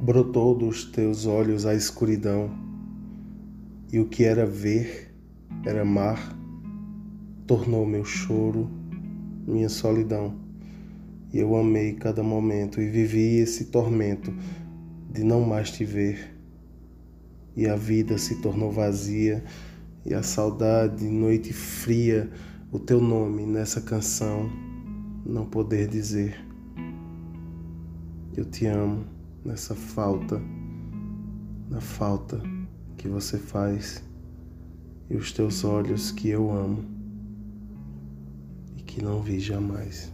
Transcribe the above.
Brotou dos teus olhos a escuridão, e o que era ver, era mar, tornou meu choro, minha solidão. E eu amei cada momento e vivi esse tormento de não mais te ver. E a vida se tornou vazia, e a saudade, noite fria, o teu nome nessa canção, não poder dizer. Eu te amo nessa falta, na falta que você faz, e os teus olhos que eu amo e que não vi jamais.